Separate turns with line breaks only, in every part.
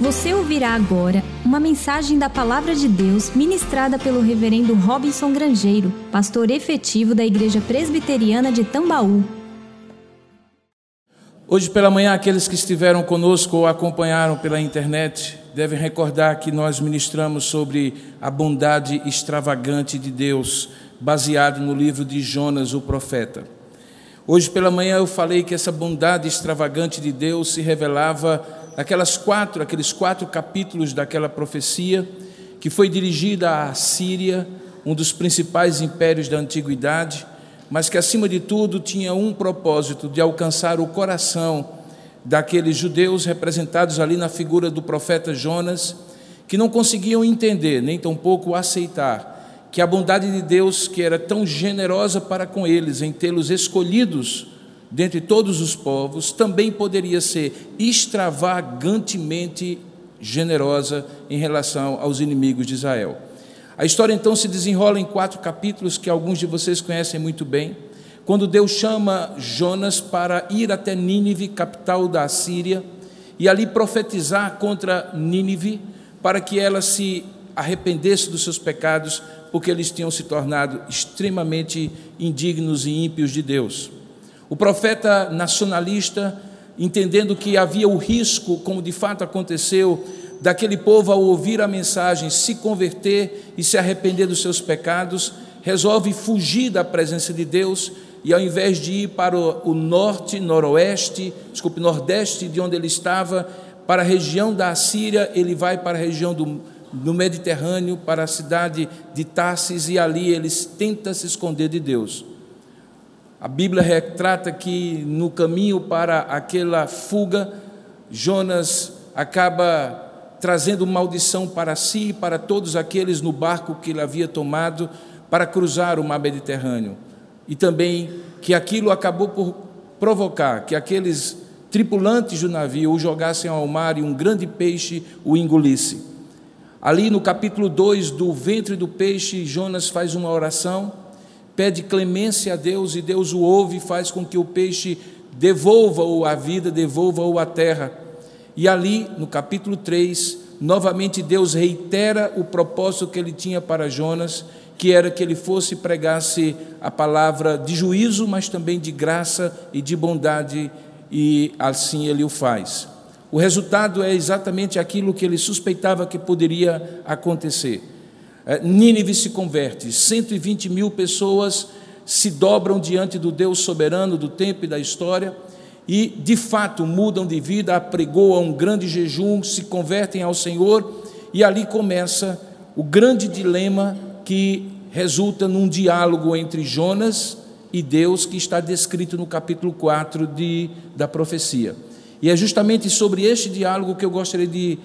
Você ouvirá agora uma mensagem da Palavra de Deus ministrada pelo Reverendo Robinson Grangeiro, pastor efetivo da Igreja Presbiteriana de Tambaú.
Hoje pela manhã, aqueles que estiveram conosco ou acompanharam pela internet devem recordar que nós ministramos sobre a bondade extravagante de Deus, baseado no livro de Jonas, o profeta. Hoje pela manhã eu falei que essa bondade extravagante de Deus se revelava aquelas quatro, aqueles quatro capítulos daquela profecia que foi dirigida à Síria, um dos principais impérios da antiguidade, mas que acima de tudo tinha um propósito de alcançar o coração daqueles judeus representados ali na figura do profeta Jonas, que não conseguiam entender, nem tampouco aceitar, que a bondade de Deus, que era tão generosa para com eles em tê-los escolhidos dentre todos os povos, também poderia ser extravagantemente generosa em relação aos inimigos de Israel. A história então se desenrola em quatro capítulos que alguns de vocês conhecem muito bem. Quando Deus chama Jonas para ir até Nínive, capital da Síria, e ali profetizar contra Nínive, para que ela se arrependesse dos seus pecados, porque eles tinham se tornado extremamente indignos e ímpios de Deus. O profeta nacionalista, entendendo que havia o risco, como de fato aconteceu, daquele povo ao ouvir a mensagem se converter e se arrepender dos seus pecados, resolve fugir da presença de Deus e ao invés de ir para o norte, noroeste, desculpe, nordeste de onde ele estava, para a região da Assíria, ele vai para a região do, Mediterrâneo, para a cidade de Tarsis, e ali ele tenta se esconder de Deus. A Bíblia retrata que no caminho para aquela fuga, Jonas acaba trazendo maldição para si e para todos aqueles no barco que ele havia tomado para cruzar o mar Mediterrâneo. E também que aquilo acabou por provocar que aqueles tripulantes do navio o jogassem ao mar e um grande peixe o engolisse. Ali no capítulo 2 do ventre do peixe, Jonas faz uma oração pede clemência a Deus e Deus o ouve e faz com que o peixe devolva-o à vida, devolva-o à terra. E ali, no capítulo 3, novamente Deus reitera o propósito que ele tinha para Jonas, que era que ele fosse e pregasse a palavra de juízo, mas também de graça e de bondade, e assim ele o faz. O resultado é exatamente aquilo que ele suspeitava que poderia acontecer. É, Nínive se converte, 120 mil pessoas se dobram diante do Deus soberano do tempo e da história e, de fato, mudam de vida, apregoam um grande jejum, se convertem ao Senhor e ali começa o grande dilema que resulta num diálogo entre Jonas e Deus que está descrito no capítulo 4 de, da profecia. E é justamente sobre este diálogo que eu gostaria de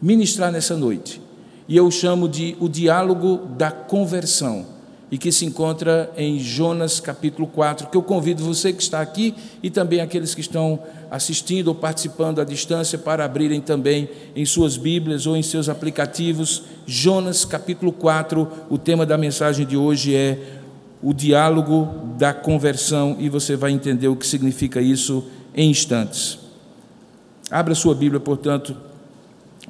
ministrar nessa noite e eu chamo de o diálogo da conversão, e que se encontra em Jonas capítulo 4, que eu convido você que está aqui e também aqueles que estão assistindo ou participando à distância para abrirem também em suas Bíblias ou em seus aplicativos. Jonas capítulo 4, o tema da mensagem de hoje é o diálogo da conversão e você vai entender o que significa isso em instantes. Abra sua Bíblia, portanto,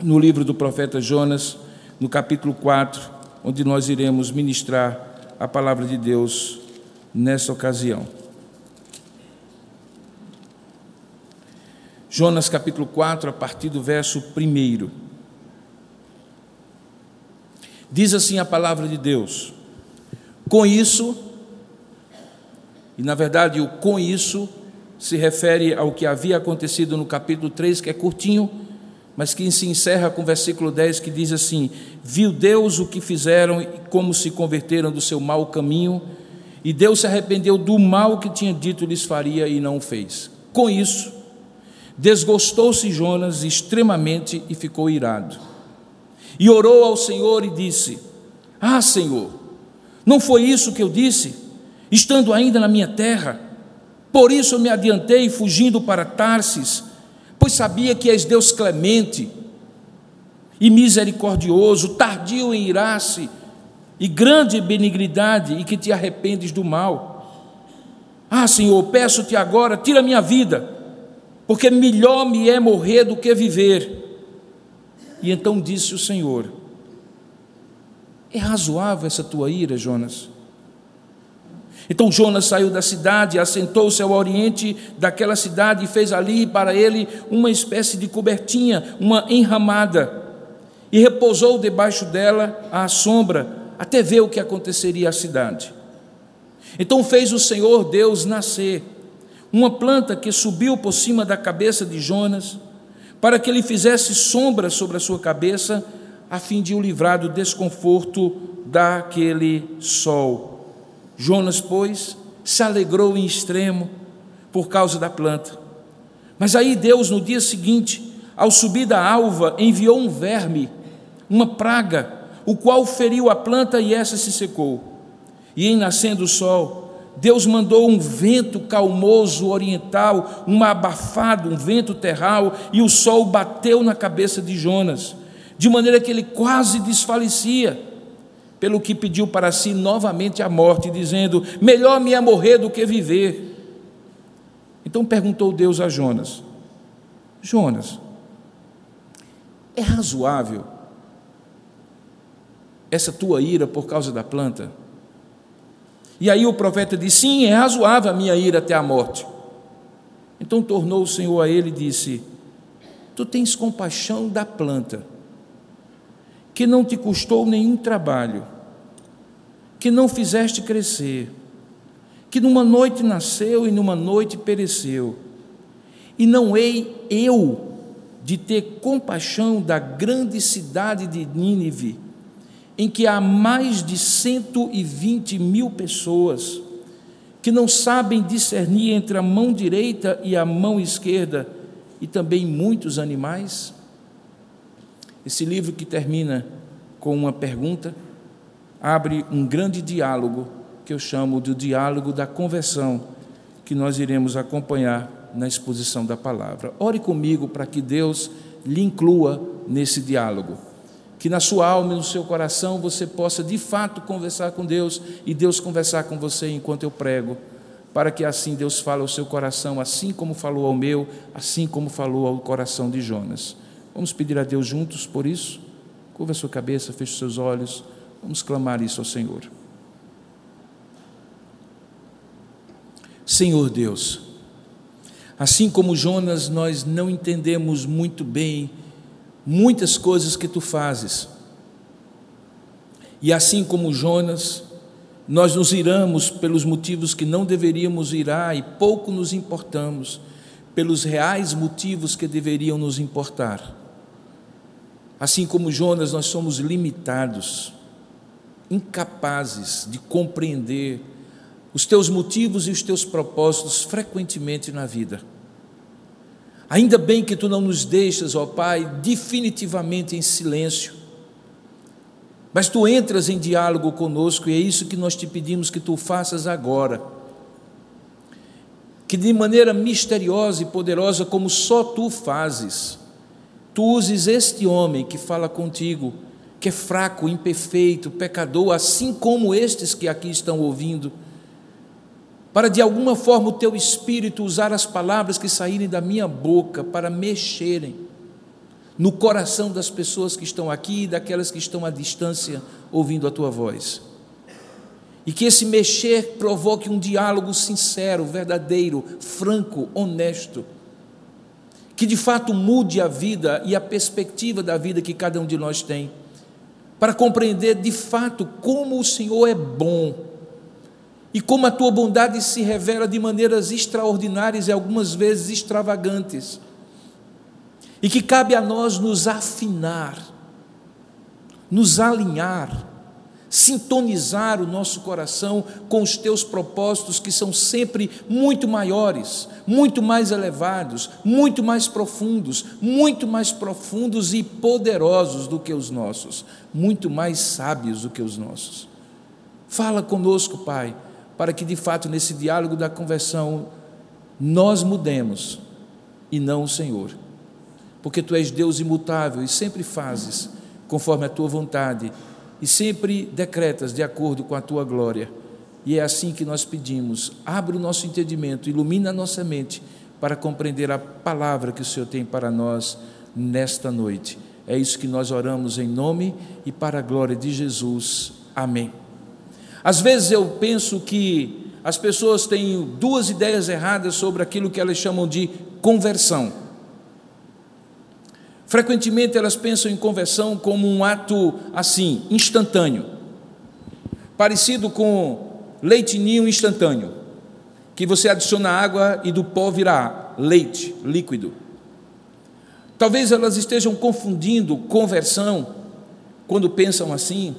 no livro do profeta Jonas no capítulo 4, onde nós iremos ministrar a palavra de Deus nessa ocasião. Jonas capítulo 4, a partir do verso 1. Diz assim a palavra de Deus: Com isso, e na verdade o com isso se refere ao que havia acontecido no capítulo 3, que é curtinho, mas que se encerra com o versículo 10 que diz assim: Viu Deus o que fizeram e como se converteram do seu mau caminho, e Deus se arrependeu do mal que tinha dito lhes faria e não o fez. Com isso, desgostou-se Jonas extremamente e ficou irado. E orou ao Senhor e disse: Ah, Senhor, não foi isso que eu disse, estando ainda na minha terra? Por isso eu me adiantei, fugindo para Tarsis pois sabia que és Deus clemente e misericordioso, tardio em irar-se e grande benignidade, e que te arrependes do mal. Ah, Senhor, peço-te agora, tira minha vida, porque melhor me é morrer do que viver. E então disse o Senhor: É razoável essa tua ira, Jonas? Então Jonas saiu da cidade, assentou-se ao oriente daquela cidade e fez ali para ele uma espécie de cobertinha, uma enramada, e repousou debaixo dela à sombra, até ver o que aconteceria à cidade. Então fez o Senhor Deus nascer uma planta que subiu por cima da cabeça de Jonas, para que ele fizesse sombra sobre a sua cabeça, a fim de o livrar do desconforto daquele sol. Jonas, pois, se alegrou em extremo por causa da planta. Mas aí Deus, no dia seguinte, ao subir da alva, enviou um verme, uma praga, o qual feriu a planta e essa se secou. E em nascendo o sol, Deus mandou um vento calmoso oriental, um abafado, um vento terral, e o sol bateu na cabeça de Jonas, de maneira que ele quase desfalecia pelo que pediu para si novamente a morte, dizendo: Melhor me é morrer do que viver. Então perguntou Deus a Jonas: Jonas, é razoável essa tua ira por causa da planta? E aí o profeta disse: Sim, é razoável a minha ira até a morte. Então tornou o Senhor a ele e disse: Tu tens compaixão da planta, que não te custou nenhum trabalho que não fizeste crescer, que numa noite nasceu e numa noite pereceu. E não hei eu de ter compaixão da grande cidade de Nínive, em que há mais de 120 mil pessoas que não sabem discernir entre a mão direita e a mão esquerda, e também muitos animais? Esse livro que termina com uma pergunta abre um grande diálogo que eu chamo de diálogo da conversão, que nós iremos acompanhar na exposição da palavra. Ore comigo para que Deus lhe inclua nesse diálogo. Que na sua alma e no seu coração você possa de fato conversar com Deus e Deus conversar com você enquanto eu prego, para que assim Deus fale ao seu coração, assim como falou ao meu, assim como falou ao coração de Jonas. Vamos pedir a Deus juntos por isso? Curva a sua cabeça, feche seus olhos. Vamos clamar isso ao Senhor. Senhor Deus, assim como Jonas, nós não entendemos muito bem muitas coisas que tu fazes. E assim como Jonas, nós nos iramos pelos motivos que não deveríamos irar e pouco nos importamos pelos reais motivos que deveriam nos importar. Assim como Jonas, nós somos limitados incapazes de compreender os teus motivos e os teus propósitos frequentemente na vida. Ainda bem que tu não nos deixas, ó Pai, definitivamente em silêncio, mas tu entras em diálogo conosco e é isso que nós te pedimos que tu faças agora. Que de maneira misteriosa e poderosa, como só tu fazes, tu uses este homem que fala contigo que é fraco, imperfeito, pecador, assim como estes que aqui estão ouvindo, para de alguma forma o teu espírito usar as palavras que saírem da minha boca para mexerem no coração das pessoas que estão aqui e daquelas que estão à distância ouvindo a tua voz. E que esse mexer provoque um diálogo sincero, verdadeiro, franco, honesto, que de fato mude a vida e a perspectiva da vida que cada um de nós tem para compreender de fato como o Senhor é bom e como a tua bondade se revela de maneiras extraordinárias e algumas vezes extravagantes. E que cabe a nós nos afinar, nos alinhar, sintonizar o nosso coração com os teus propósitos, que são sempre muito maiores, muito mais elevados, muito mais profundos, muito mais profundos e poderosos do que os nossos, muito mais sábios do que os nossos. Fala conosco, Pai, para que de fato nesse diálogo da conversão nós mudemos e não o Senhor. Porque tu és Deus imutável e sempre fazes conforme a tua vontade e sempre decretas de acordo com a tua glória. E é assim que nós pedimos: abre o nosso entendimento, ilumina a nossa mente para compreender a palavra que o Senhor tem para nós nesta noite. É isso que nós oramos em nome e para a glória de Jesus. Amém. Às vezes eu penso que as pessoas têm duas ideias erradas sobre aquilo que elas chamam de conversão. Frequentemente elas pensam em conversão como um ato assim, instantâneo, parecido com leitinho instantâneo, que você adiciona água e do pó virá leite líquido. Talvez elas estejam confundindo conversão, quando pensam assim,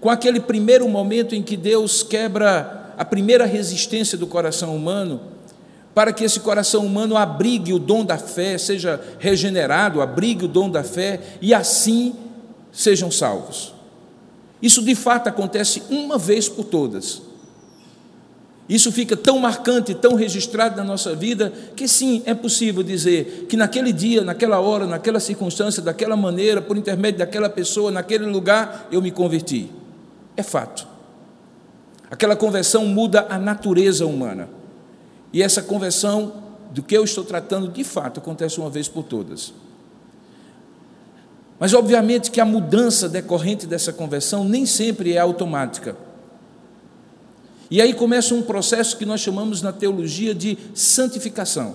com aquele primeiro momento em que Deus quebra a primeira resistência do coração humano, para que esse coração humano abrigue o dom da fé, seja regenerado, abrigue o dom da fé e assim sejam salvos. Isso de fato acontece uma vez por todas. Isso fica tão marcante, tão registrado na nossa vida, que sim, é possível dizer que naquele dia, naquela hora, naquela circunstância, daquela maneira, por intermédio daquela pessoa, naquele lugar, eu me converti. É fato. Aquela conversão muda a natureza humana. E essa conversão, do que eu estou tratando, de fato, acontece uma vez por todas. Mas, obviamente, que a mudança decorrente dessa conversão nem sempre é automática. E aí começa um processo que nós chamamos na teologia de santificação.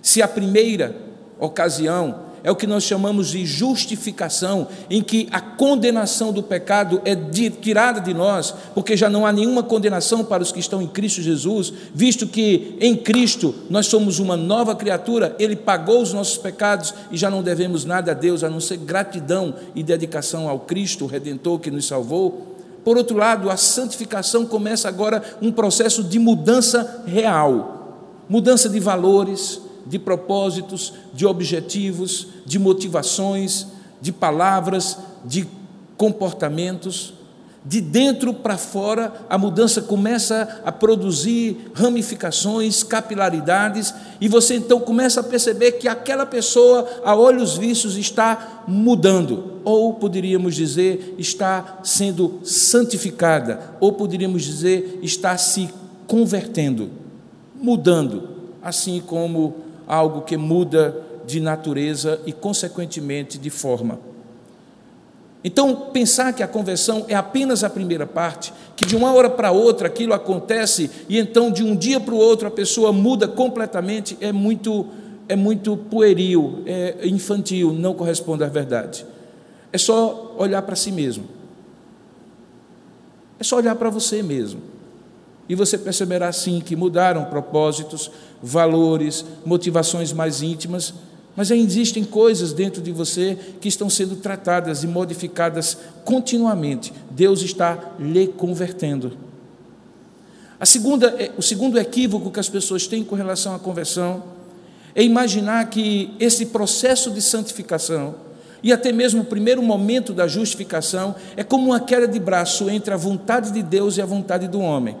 Se a primeira ocasião é o que nós chamamos de justificação, em que a condenação do pecado é tirada de nós, porque já não há nenhuma condenação para os que estão em Cristo Jesus, visto que em Cristo nós somos uma nova criatura, Ele pagou os nossos pecados e já não devemos nada a Deus a não ser gratidão e dedicação ao Cristo, Redentor que nos salvou. Por outro lado, a santificação começa agora um processo de mudança real, mudança de valores, de propósitos, de objetivos, de motivações, de palavras, de comportamentos. De dentro para fora, a mudança começa a produzir ramificações, capilaridades, e você então começa a perceber que aquela pessoa, a olhos vistos, está mudando, ou poderíamos dizer, está sendo santificada, ou poderíamos dizer, está se convertendo, mudando, assim como algo que muda de natureza e, consequentemente, de forma. Então, pensar que a conversão é apenas a primeira parte, que de uma hora para outra aquilo acontece e então de um dia para o outro a pessoa muda completamente, é muito, é muito pueril, é infantil, não corresponde à verdade. É só olhar para si mesmo. É só olhar para você mesmo. E você perceberá sim que mudaram propósitos, valores, motivações mais íntimas mas ainda existem coisas dentro de você que estão sendo tratadas e modificadas continuamente. Deus está lhe convertendo. A segunda, é, o segundo equívoco que as pessoas têm com relação à conversão é imaginar que esse processo de santificação e até mesmo o primeiro momento da justificação é como uma queda de braço entre a vontade de Deus e a vontade do homem.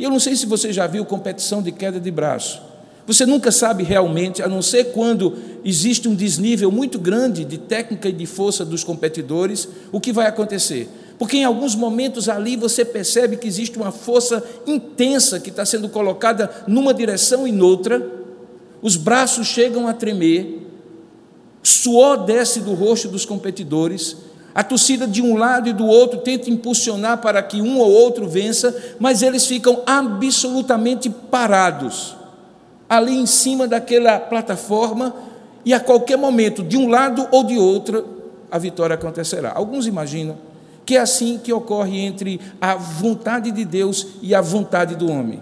Eu não sei se você já viu competição de queda de braço. Você nunca sabe realmente, a não ser quando existe um desnível muito grande de técnica e de força dos competidores, o que vai acontecer. Porque em alguns momentos ali você percebe que existe uma força intensa que está sendo colocada numa direção e noutra, os braços chegam a tremer, suor desce do rosto dos competidores, a torcida de um lado e do outro tenta impulsionar para que um ou outro vença, mas eles ficam absolutamente parados ali em cima daquela plataforma e a qualquer momento, de um lado ou de outro, a vitória acontecerá. Alguns imaginam que é assim que ocorre entre a vontade de Deus e a vontade do homem.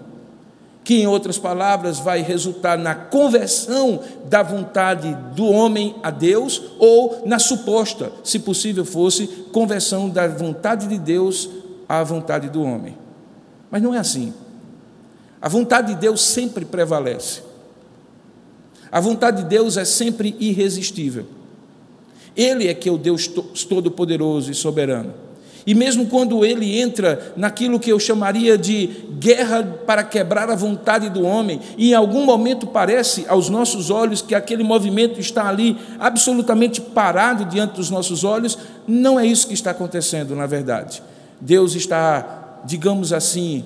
Que, em outras palavras, vai resultar na conversão da vontade do homem a Deus, ou na suposta, se possível fosse, conversão da vontade de Deus à vontade do homem. Mas não é assim. A vontade de Deus sempre prevalece. A vontade de Deus é sempre irresistível. Ele é que é o Deus todo-poderoso e soberano. E mesmo quando ele entra naquilo que eu chamaria de guerra para quebrar a vontade do homem, e em algum momento parece aos nossos olhos que aquele movimento está ali absolutamente parado diante dos nossos olhos, não é isso que está acontecendo, na verdade. Deus está, digamos assim,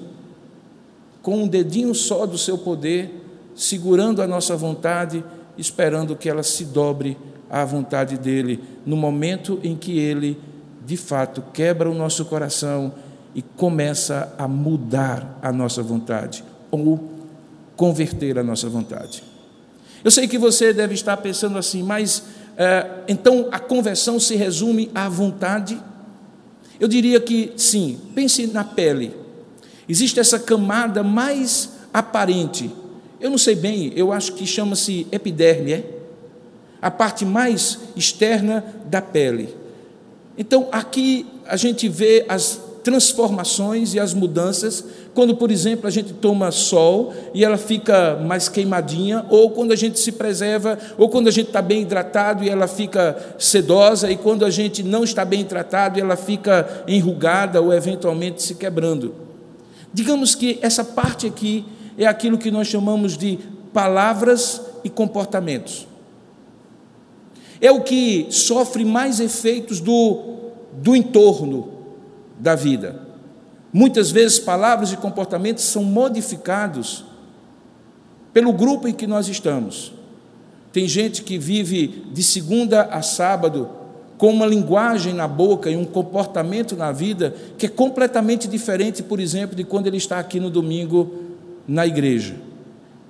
com um dedinho só do seu poder, segurando a nossa vontade, esperando que ela se dobre à vontade dele, no momento em que ele, de fato, quebra o nosso coração e começa a mudar a nossa vontade, ou converter a nossa vontade. Eu sei que você deve estar pensando assim, mas é, então a conversão se resume à vontade? Eu diria que sim, pense na pele. Existe essa camada mais aparente. Eu não sei bem, eu acho que chama-se epiderme, é? A parte mais externa da pele. Então, aqui a gente vê as transformações e as mudanças, quando, por exemplo, a gente toma sol e ela fica mais queimadinha, ou quando a gente se preserva, ou quando a gente está bem hidratado e ela fica sedosa, e quando a gente não está bem tratado ela fica enrugada ou eventualmente se quebrando. Digamos que essa parte aqui é aquilo que nós chamamos de palavras e comportamentos. É o que sofre mais efeitos do, do entorno, da vida. Muitas vezes palavras e comportamentos são modificados pelo grupo em que nós estamos. Tem gente que vive de segunda a sábado com uma linguagem na boca e um comportamento na vida que é completamente diferente, por exemplo, de quando ele está aqui no domingo na igreja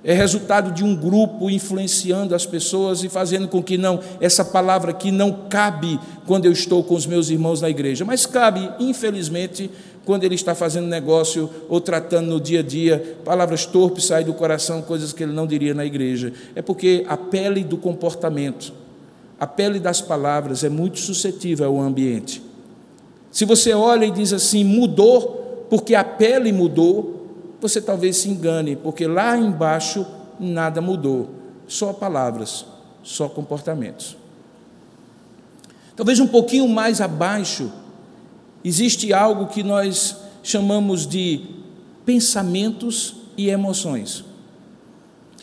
é resultado de um grupo influenciando as pessoas e fazendo com que não essa palavra aqui não cabe quando eu estou com os meus irmãos na igreja, mas cabe, infelizmente, quando ele está fazendo negócio ou tratando no dia a dia, palavras torpes saem do coração, coisas que ele não diria na igreja. É porque a pele do comportamento, a pele das palavras é muito suscetível ao ambiente. Se você olha e diz assim, mudou, porque a pele mudou, você talvez se engane, porque lá embaixo nada mudou, só palavras, só comportamentos. Talvez um pouquinho mais abaixo, existe algo que nós chamamos de pensamentos e emoções.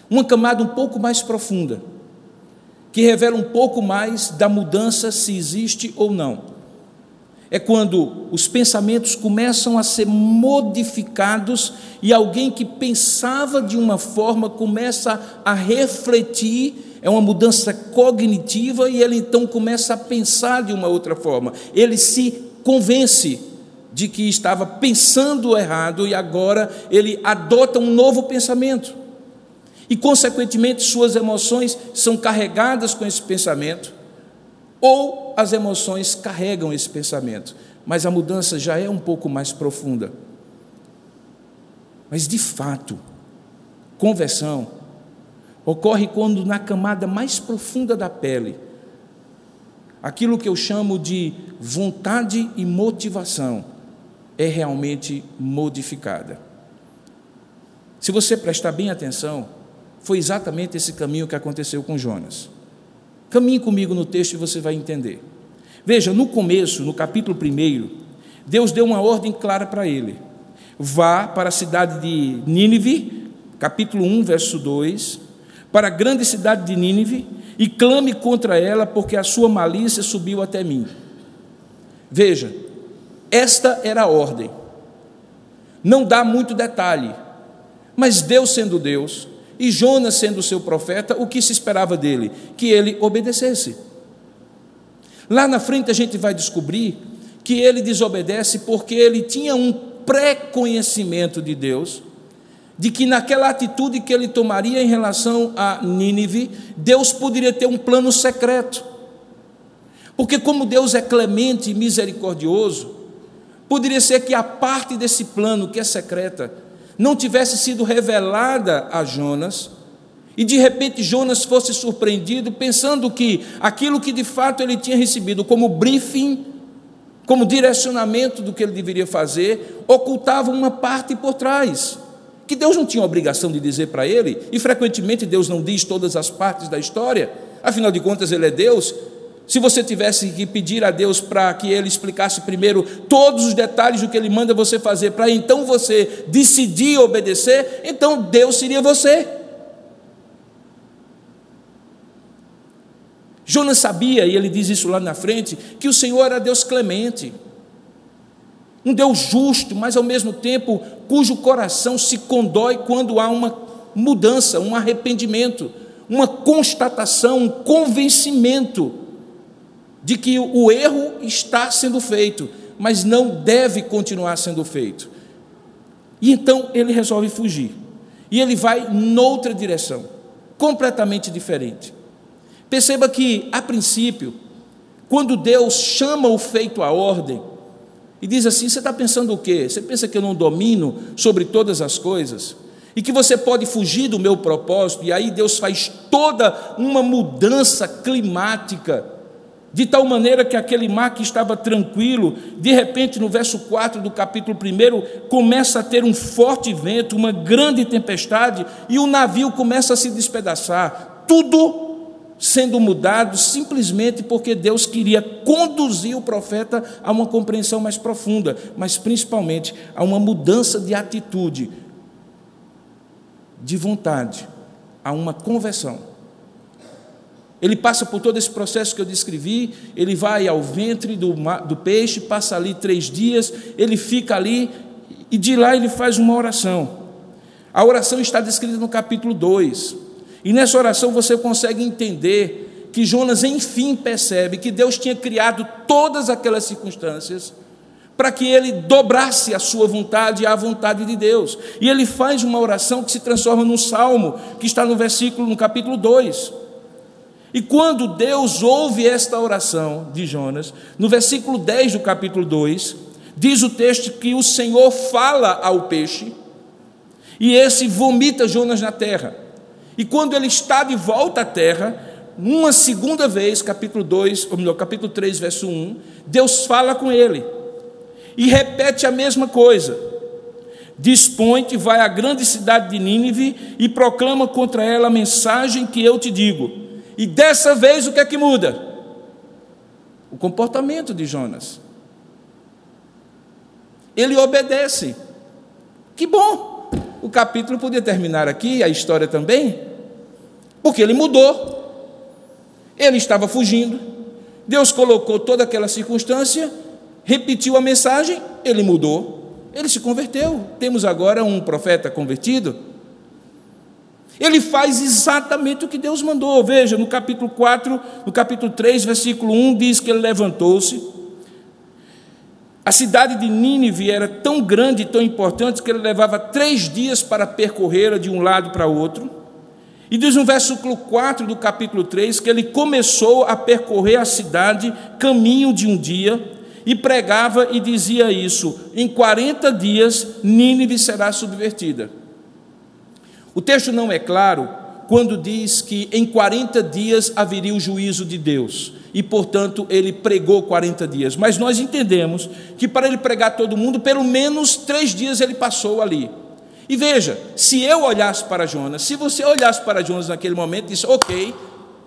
Uma camada um pouco mais profunda, que revela um pouco mais da mudança se existe ou não é quando os pensamentos começam a ser modificados e alguém que pensava de uma forma começa a refletir, é uma mudança cognitiva e ele então começa a pensar de uma outra forma. Ele se convence de que estava pensando errado e agora ele adota um novo pensamento. E, consequentemente, suas emoções são carregadas com esse pensamento ou as emoções carregam esse pensamento, mas a mudança já é um pouco mais profunda. Mas de fato, conversão ocorre quando na camada mais profunda da pele, aquilo que eu chamo de vontade e motivação é realmente modificada. Se você prestar bem atenção, foi exatamente esse caminho que aconteceu com Jonas. Caminhe comigo no texto e você vai entender. Veja, no começo, no capítulo 1, Deus deu uma ordem clara para ele: vá para a cidade de Nínive, capítulo 1, verso 2, para a grande cidade de Nínive e clame contra ela, porque a sua malícia subiu até mim. Veja, esta era a ordem. Não dá muito detalhe, mas Deus sendo Deus, e Jonas, sendo seu profeta, o que se esperava dele? Que ele obedecesse. Lá na frente a gente vai descobrir que ele desobedece porque ele tinha um pré-conhecimento de Deus, de que naquela atitude que ele tomaria em relação a Nínive, Deus poderia ter um plano secreto. Porque, como Deus é clemente e misericordioso, poderia ser que a parte desse plano que é secreta não tivesse sido revelada a Jonas, e de repente Jonas fosse surpreendido pensando que aquilo que de fato ele tinha recebido como briefing, como direcionamento do que ele deveria fazer, ocultava uma parte por trás, que Deus não tinha obrigação de dizer para ele, e frequentemente Deus não diz todas as partes da história, afinal de contas ele é Deus, se você tivesse que pedir a Deus para que Ele explicasse primeiro todos os detalhes do que Ele manda você fazer, para então você decidir obedecer, então Deus seria você. Jonas sabia, e ele diz isso lá na frente, que o Senhor era Deus clemente, um Deus justo, mas ao mesmo tempo cujo coração se condói quando há uma mudança, um arrependimento uma constatação, um convencimento de que o erro está sendo feito, mas não deve continuar sendo feito. E então ele resolve fugir. E ele vai noutra direção, completamente diferente. Perceba que, a princípio, quando Deus chama o feito à ordem, e diz assim: Você está pensando o quê? Você pensa que eu não domino sobre todas as coisas? E que você pode fugir do meu propósito? E aí Deus faz toda uma mudança climática de tal maneira que aquele mar que estava tranquilo, de repente, no verso 4 do capítulo 1, começa a ter um forte vento, uma grande tempestade, e o navio começa a se despedaçar. Tudo sendo mudado simplesmente porque Deus queria conduzir o profeta a uma compreensão mais profunda, mas principalmente a uma mudança de atitude, de vontade, a uma conversão. Ele passa por todo esse processo que eu descrevi, ele vai ao ventre do, do peixe, passa ali três dias, ele fica ali e de lá ele faz uma oração. A oração está descrita no capítulo 2. E nessa oração você consegue entender que Jonas enfim percebe que Deus tinha criado todas aquelas circunstâncias para que ele dobrasse a sua vontade à vontade de Deus. E ele faz uma oração que se transforma num salmo, que está no versículo no capítulo 2. E quando Deus ouve esta oração de Jonas, no versículo 10 do capítulo 2, diz o texto que o Senhor fala ao peixe, e esse vomita Jonas na terra. E quando ele está de volta à terra, uma segunda vez, capítulo 2, ou melhor, capítulo 3, verso 1, Deus fala com ele e repete a mesma coisa. Dispõe-te, vai à grande cidade de Nínive e proclama contra ela a mensagem que eu te digo. E dessa vez o que é que muda? O comportamento de Jonas. Ele obedece. Que bom! O capítulo podia terminar aqui, a história também, porque ele mudou. Ele estava fugindo. Deus colocou toda aquela circunstância, repetiu a mensagem, ele mudou. Ele se converteu. Temos agora um profeta convertido. Ele faz exatamente o que Deus mandou. Veja, no capítulo 4, no capítulo 3, versículo 1, diz que ele levantou-se. A cidade de Nínive era tão grande e tão importante que ele levava três dias para percorrê-la de um lado para outro. E diz no versículo 4 do capítulo 3 que ele começou a percorrer a cidade caminho de um dia e pregava e dizia isso: em 40 dias Nínive será subvertida. O texto não é claro quando diz que em 40 dias haveria o juízo de Deus, e portanto ele pregou 40 dias. Mas nós entendemos que para ele pregar todo mundo, pelo menos três dias ele passou ali. E veja, se eu olhasse para Jonas, se você olhasse para Jonas naquele momento e disse, ok,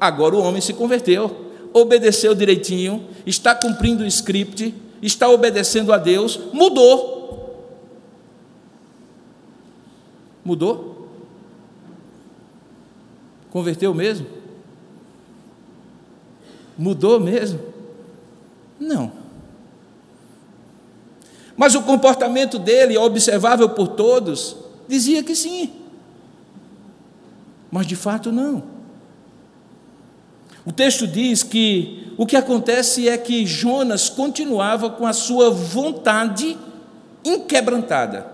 agora o homem se converteu, obedeceu direitinho, está cumprindo o script, está obedecendo a Deus, mudou. Mudou? Converteu mesmo? Mudou mesmo? Não. Mas o comportamento dele, observável por todos, dizia que sim. Mas de fato não. O texto diz que o que acontece é que Jonas continuava com a sua vontade inquebrantada.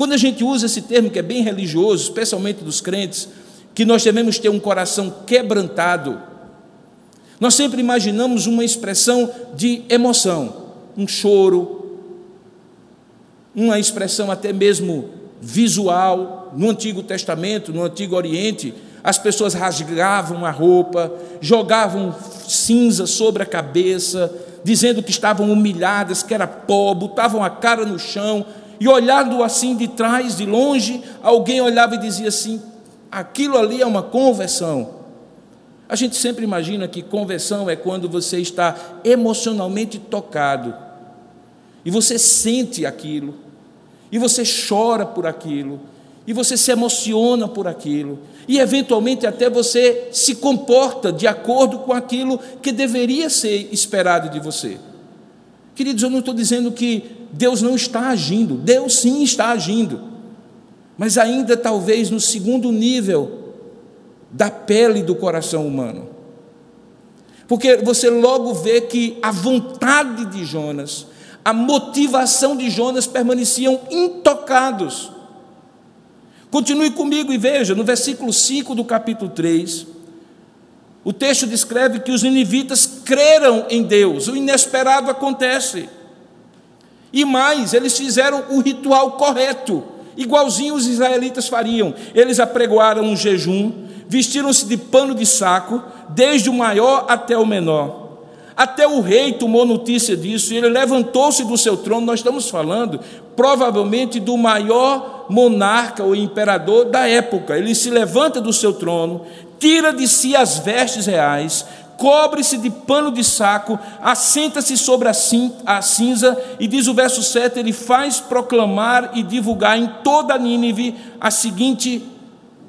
Quando a gente usa esse termo que é bem religioso, especialmente dos crentes, que nós devemos ter um coração quebrantado, nós sempre imaginamos uma expressão de emoção, um choro, uma expressão até mesmo visual. No Antigo Testamento, no Antigo Oriente, as pessoas rasgavam a roupa, jogavam cinza sobre a cabeça, dizendo que estavam humilhadas, que era pó, botavam a cara no chão e olhando assim de trás, de longe, alguém olhava e dizia assim: aquilo ali é uma conversão. A gente sempre imagina que conversão é quando você está emocionalmente tocado, e você sente aquilo, e você chora por aquilo, e você se emociona por aquilo, e eventualmente até você se comporta de acordo com aquilo que deveria ser esperado de você. Queridos, eu não estou dizendo que Deus não está agindo, Deus sim está agindo, mas ainda talvez no segundo nível da pele do coração humano. Porque você logo vê que a vontade de Jonas, a motivação de Jonas permaneciam intocados. Continue comigo e veja, no versículo 5 do capítulo 3, o texto descreve que os ninivitas creram em Deus, o inesperado acontece. E mais, eles fizeram o ritual correto, igualzinho os israelitas fariam. Eles apregoaram um jejum, vestiram-se de pano de saco, desde o maior até o menor. Até o rei tomou notícia disso e ele levantou-se do seu trono. Nós estamos falando provavelmente do maior monarca ou imperador da época. Ele se levanta do seu trono, tira de si as vestes reais, cobre-se de pano de saco, assenta-se sobre a cinza, e diz o verso 7: ele faz proclamar e divulgar em toda Nínive a seguinte,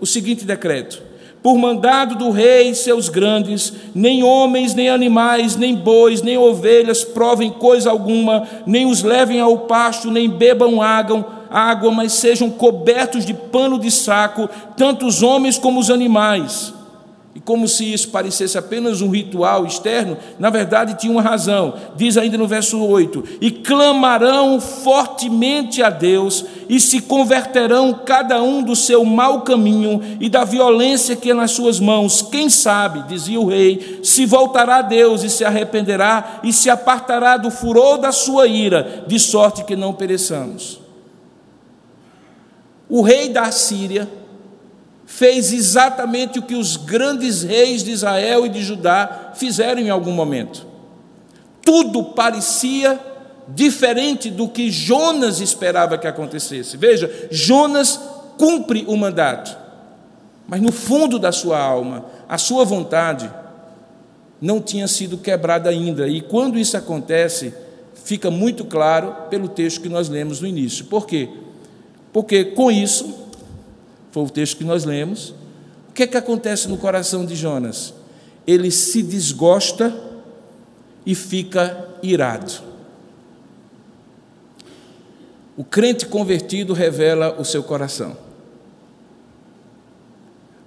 o seguinte decreto: por mandado do rei e seus grandes, nem homens, nem animais, nem bois, nem ovelhas provem coisa alguma, nem os levem ao pasto, nem bebam água, água, mas sejam cobertos de pano de saco, tanto os homens como os animais. E como se isso parecesse apenas um ritual externo, na verdade tinha uma razão. Diz ainda no verso 8: E clamarão fortemente a Deus, e se converterão cada um do seu mau caminho e da violência que é nas suas mãos. Quem sabe, dizia o rei, se voltará a Deus e se arrependerá e se apartará do furor da sua ira, de sorte que não pereçamos. O rei da Síria fez exatamente o que os grandes reis de Israel e de Judá fizeram em algum momento. Tudo parecia diferente do que Jonas esperava que acontecesse. Veja, Jonas cumpre o mandato, mas no fundo da sua alma, a sua vontade não tinha sido quebrada ainda. E quando isso acontece, fica muito claro pelo texto que nós lemos no início. Por quê? Porque com isso foi o texto que nós lemos. O que é que acontece no coração de Jonas? Ele se desgosta e fica irado. O crente convertido revela o seu coração.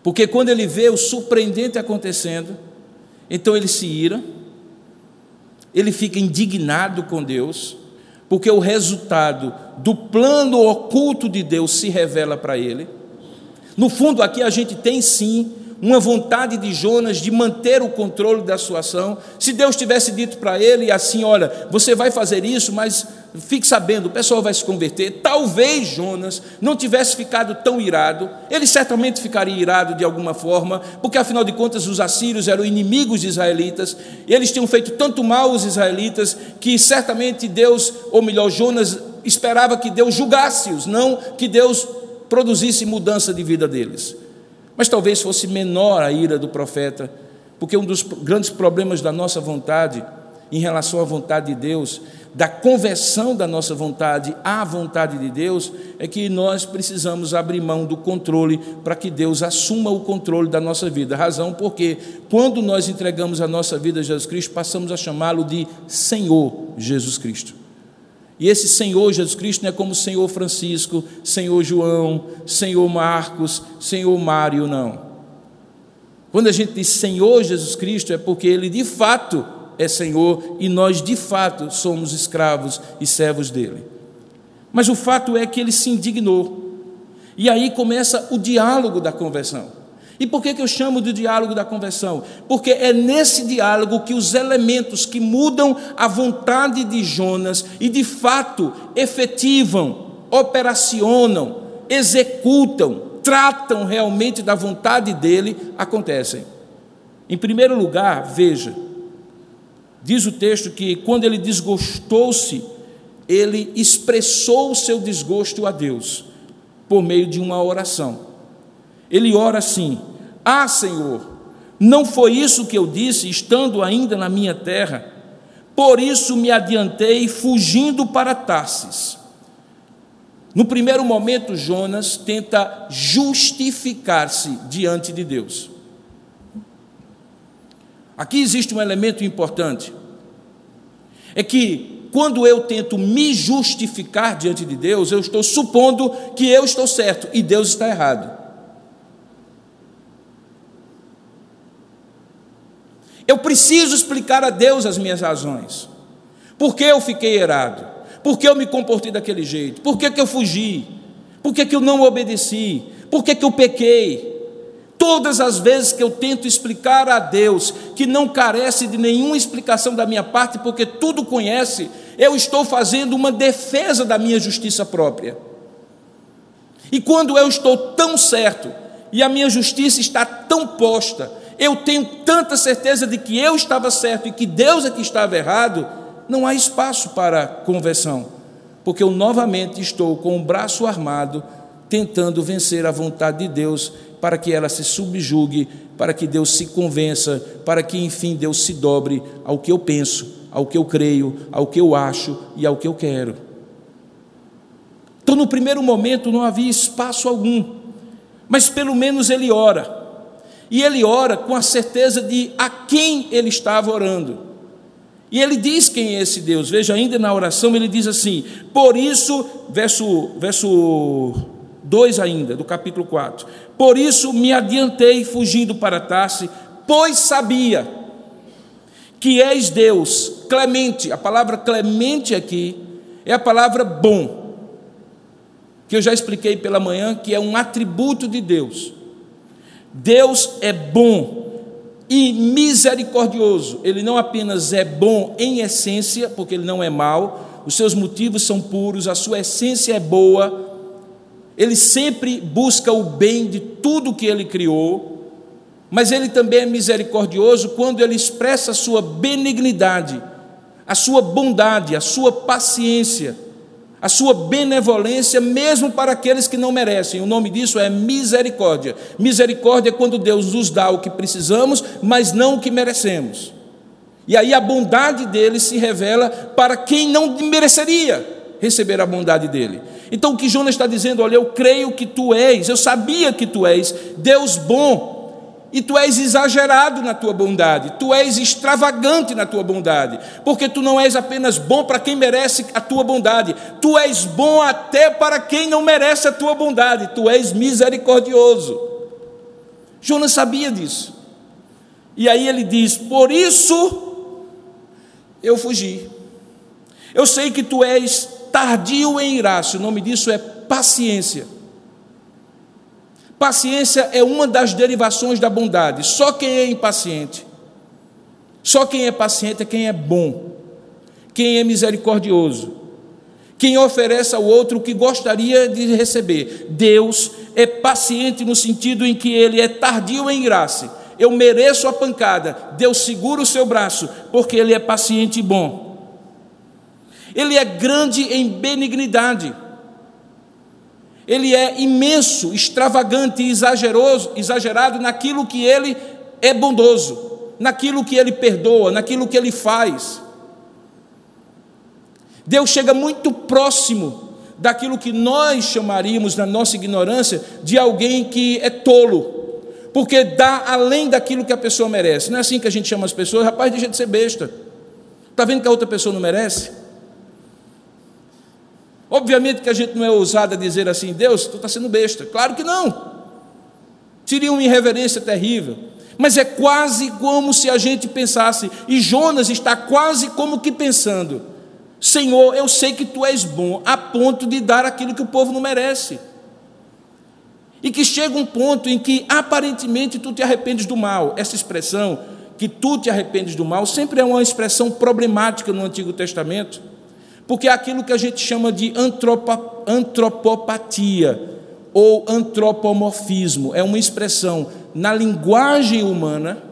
Porque quando ele vê o surpreendente acontecendo, então ele se ira, ele fica indignado com Deus, porque o resultado do plano oculto de Deus se revela para ele. No fundo, aqui a gente tem sim uma vontade de Jonas de manter o controle da sua ação. Se Deus tivesse dito para ele assim: olha, você vai fazer isso, mas fique sabendo, o pessoal vai se converter. Talvez Jonas não tivesse ficado tão irado, ele certamente ficaria irado de alguma forma, porque afinal de contas os assírios eram inimigos israelitas, eles tinham feito tanto mal aos israelitas que certamente Deus, ou melhor, Jonas esperava que Deus julgasse-os, não que Deus produzisse mudança de vida deles. Mas talvez fosse menor a ira do profeta, porque um dos grandes problemas da nossa vontade, em relação à vontade de Deus, da conversão da nossa vontade à vontade de Deus, é que nós precisamos abrir mão do controle para que Deus assuma o controle da nossa vida. Razão porque, quando nós entregamos a nossa vida a Jesus Cristo, passamos a chamá-lo de Senhor Jesus Cristo. E esse Senhor Jesus Cristo não é como Senhor Francisco, Senhor João, Senhor Marcos, Senhor Mário, não. Quando a gente diz Senhor Jesus Cristo, é porque Ele de fato é Senhor e nós de fato somos escravos e servos dele. Mas o fato é que ele se indignou. E aí começa o diálogo da conversão. E por que, que eu chamo de diálogo da conversão? Porque é nesse diálogo que os elementos que mudam a vontade de Jonas e de fato efetivam, operacionam, executam, tratam realmente da vontade dele acontecem. Em primeiro lugar, veja, diz o texto que quando ele desgostou-se, ele expressou o seu desgosto a Deus por meio de uma oração. Ele ora assim: Ah, Senhor, não foi isso que eu disse estando ainda na minha terra? Por isso me adiantei fugindo para Tarsis. No primeiro momento, Jonas tenta justificar-se diante de Deus. Aqui existe um elemento importante. É que quando eu tento me justificar diante de Deus, eu estou supondo que eu estou certo e Deus está errado. Eu preciso explicar a Deus as minhas razões. Por que eu fiquei errado? Por que eu me comportei daquele jeito? Por que, que eu fugi? Por que, que eu não obedeci? Por que, que eu pequei? Todas as vezes que eu tento explicar a Deus, que não carece de nenhuma explicação da minha parte, porque tudo conhece, eu estou fazendo uma defesa da minha justiça própria. E quando eu estou tão certo e a minha justiça está tão posta, eu tenho tanta certeza de que eu estava certo e que Deus é que estava errado, não há espaço para conversão, porque eu novamente estou com o braço armado tentando vencer a vontade de Deus para que ela se subjugue, para que Deus se convença, para que enfim Deus se dobre ao que eu penso, ao que eu creio, ao que eu acho e ao que eu quero. Então, no primeiro momento, não havia espaço algum, mas pelo menos ele ora. E ele ora com a certeza de a quem ele estava orando. E ele diz quem é esse Deus. Veja, ainda na oração, ele diz assim: Por isso, verso, verso 2 ainda, do capítulo 4. Por isso me adiantei fugindo para Tarse, pois sabia que és Deus, clemente. A palavra clemente aqui é a palavra bom, que eu já expliquei pela manhã, que é um atributo de Deus. Deus é bom e misericordioso. Ele não apenas é bom em essência, porque ele não é mau, os seus motivos são puros, a sua essência é boa ele sempre busca o bem de tudo que ele criou, mas ele também é misericordioso quando ele expressa a sua benignidade, a sua bondade, a sua paciência, a sua benevolência, mesmo para aqueles que não merecem. O nome disso é misericórdia. Misericórdia é quando Deus nos dá o que precisamos, mas não o que merecemos. E aí a bondade dele se revela para quem não mereceria receber a bondade dele. Então o que Jonas está dizendo, olha, eu creio que tu és, eu sabia que tu és Deus bom, e tu és exagerado na tua bondade, tu és extravagante na tua bondade, porque tu não és apenas bom para quem merece a tua bondade, tu és bom até para quem não merece a tua bondade, tu és misericordioso. Jonas sabia disso. E aí ele diz: Por isso eu fugi. Eu sei que tu és tardio em irar-se, o nome disso é paciência. Paciência é uma das derivações da bondade. Só quem é impaciente, só quem é paciente é quem é bom, quem é misericordioso, quem oferece ao outro o que gostaria de receber. Deus é paciente no sentido em que ele é tardio em irar-se. Eu mereço a pancada, Deus segura o seu braço, porque ele é paciente e bom. Ele é grande em benignidade. Ele é imenso, extravagante e exageroso, exagerado naquilo que ele é bondoso, naquilo que ele perdoa, naquilo que ele faz. Deus chega muito próximo daquilo que nós chamaríamos, na nossa ignorância, de alguém que é tolo, porque dá além daquilo que a pessoa merece. Não é assim que a gente chama as pessoas, rapaz, deixa de ser besta. Está vendo que a outra pessoa não merece? Obviamente que a gente não é ousado a dizer assim, Deus, tu está sendo besta. Claro que não. Seria uma irreverência terrível. Mas é quase como se a gente pensasse, e Jonas está quase como que pensando: Senhor, eu sei que tu és bom, a ponto de dar aquilo que o povo não merece. E que chega um ponto em que aparentemente tu te arrependes do mal. Essa expressão, que tu te arrependes do mal, sempre é uma expressão problemática no Antigo Testamento porque é aquilo que a gente chama de antropo, antropopatia ou antropomorfismo é uma expressão na linguagem humana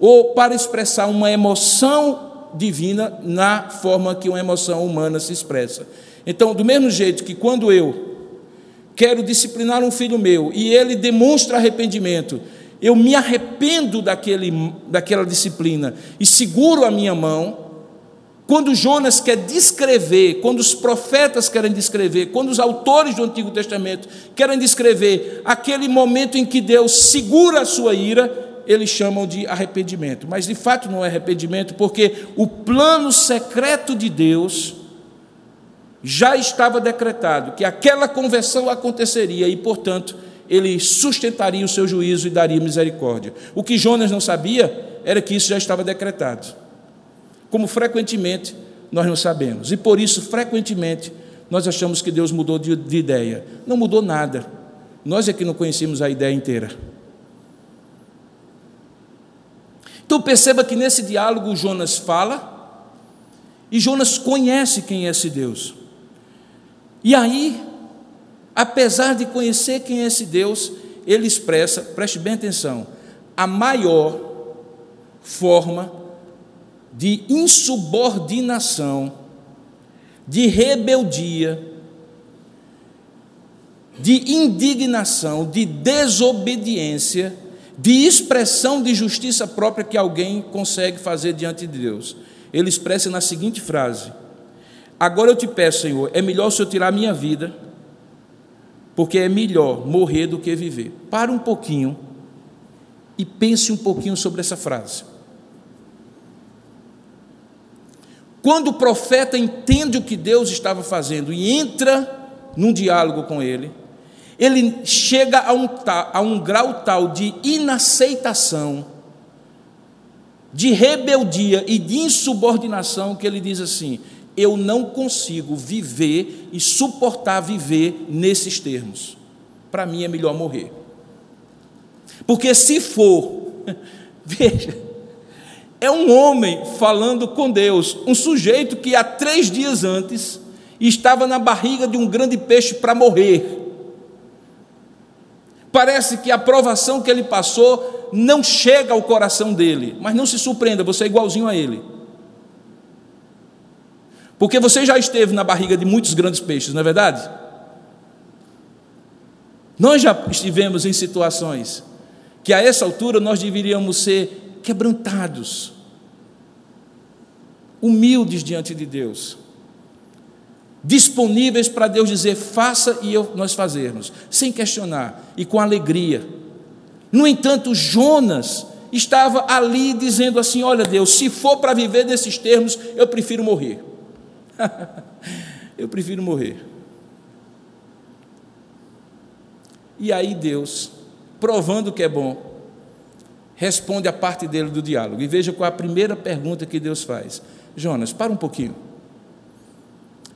ou para expressar uma emoção divina na forma que uma emoção humana se expressa. Então, do mesmo jeito que quando eu quero disciplinar um filho meu e ele demonstra arrependimento, eu me arrependo daquele, daquela disciplina e seguro a minha mão, quando Jonas quer descrever, quando os profetas querem descrever, quando os autores do Antigo Testamento querem descrever aquele momento em que Deus segura a sua ira, eles chamam de arrependimento. Mas de fato não é arrependimento, porque o plano secreto de Deus já estava decretado que aquela conversão aconteceria e, portanto, ele sustentaria o seu juízo e daria misericórdia. O que Jonas não sabia era que isso já estava decretado. Como frequentemente nós não sabemos. E por isso, frequentemente, nós achamos que Deus mudou de, de ideia. Não mudou nada. Nós é que não conhecemos a ideia inteira. Então perceba que nesse diálogo Jonas fala e Jonas conhece quem é esse Deus. E aí, apesar de conhecer quem é esse Deus, ele expressa, preste bem atenção, a maior forma de insubordinação, de rebeldia, de indignação, de desobediência, de expressão de justiça própria que alguém consegue fazer diante de Deus. Ele expressa na seguinte frase: Agora eu te peço, Senhor, é melhor o Senhor tirar a minha vida, porque é melhor morrer do que viver. Para um pouquinho e pense um pouquinho sobre essa frase. Quando o profeta entende o que Deus estava fazendo e entra num diálogo com ele, ele chega a um, a um grau tal de inaceitação, de rebeldia e de insubordinação que ele diz assim: Eu não consigo viver e suportar viver nesses termos. Para mim é melhor morrer. Porque se for, veja, é um homem falando com Deus, um sujeito que há três dias antes estava na barriga de um grande peixe para morrer. Parece que a provação que ele passou não chega ao coração dele, mas não se surpreenda, você é igualzinho a ele. Porque você já esteve na barriga de muitos grandes peixes, não é verdade? Nós já estivemos em situações que a essa altura nós deveríamos ser quebrantados, humildes diante de Deus, disponíveis para Deus dizer faça e eu, nós fazermos, sem questionar e com alegria. No entanto, Jonas estava ali dizendo assim: Olha, Deus, se for para viver desses termos, eu prefiro morrer. eu prefiro morrer. E aí Deus provando que é bom, responde a parte dele do diálogo. E veja qual é a primeira pergunta que Deus faz: Jonas, para um pouquinho.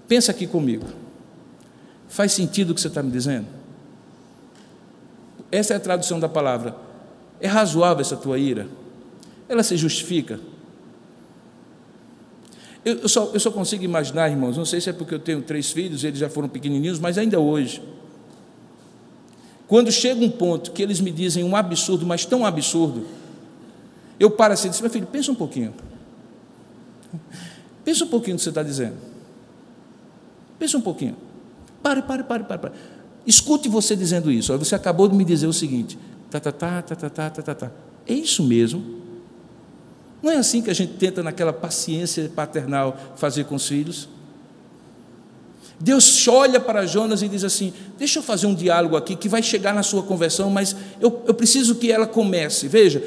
Pensa aqui comigo. Faz sentido o que você está me dizendo? Essa é a tradução da palavra. É razoável essa tua ira? Ela se justifica? Eu, eu, só, eu só consigo imaginar, irmãos, não sei se é porque eu tenho três filhos, eles já foram pequenininhos, mas ainda hoje, quando chega um ponto que eles me dizem um absurdo, mas tão absurdo, eu paro assim e disse, meu filho, pensa um pouquinho. Pensa um pouquinho o que você está dizendo. Pensa um pouquinho. Pare, pare, pare, pare, pare. Escute você dizendo isso. Você acabou de me dizer o seguinte. Tá, tá, tá, tá, tá, tá, tá, tá, tá. É isso mesmo? Não é assim que a gente tenta, naquela paciência paternal, fazer com os filhos? Deus olha para Jonas e diz assim: Deixa eu fazer um diálogo aqui que vai chegar na sua conversão, mas eu, eu preciso que ela comece. Veja,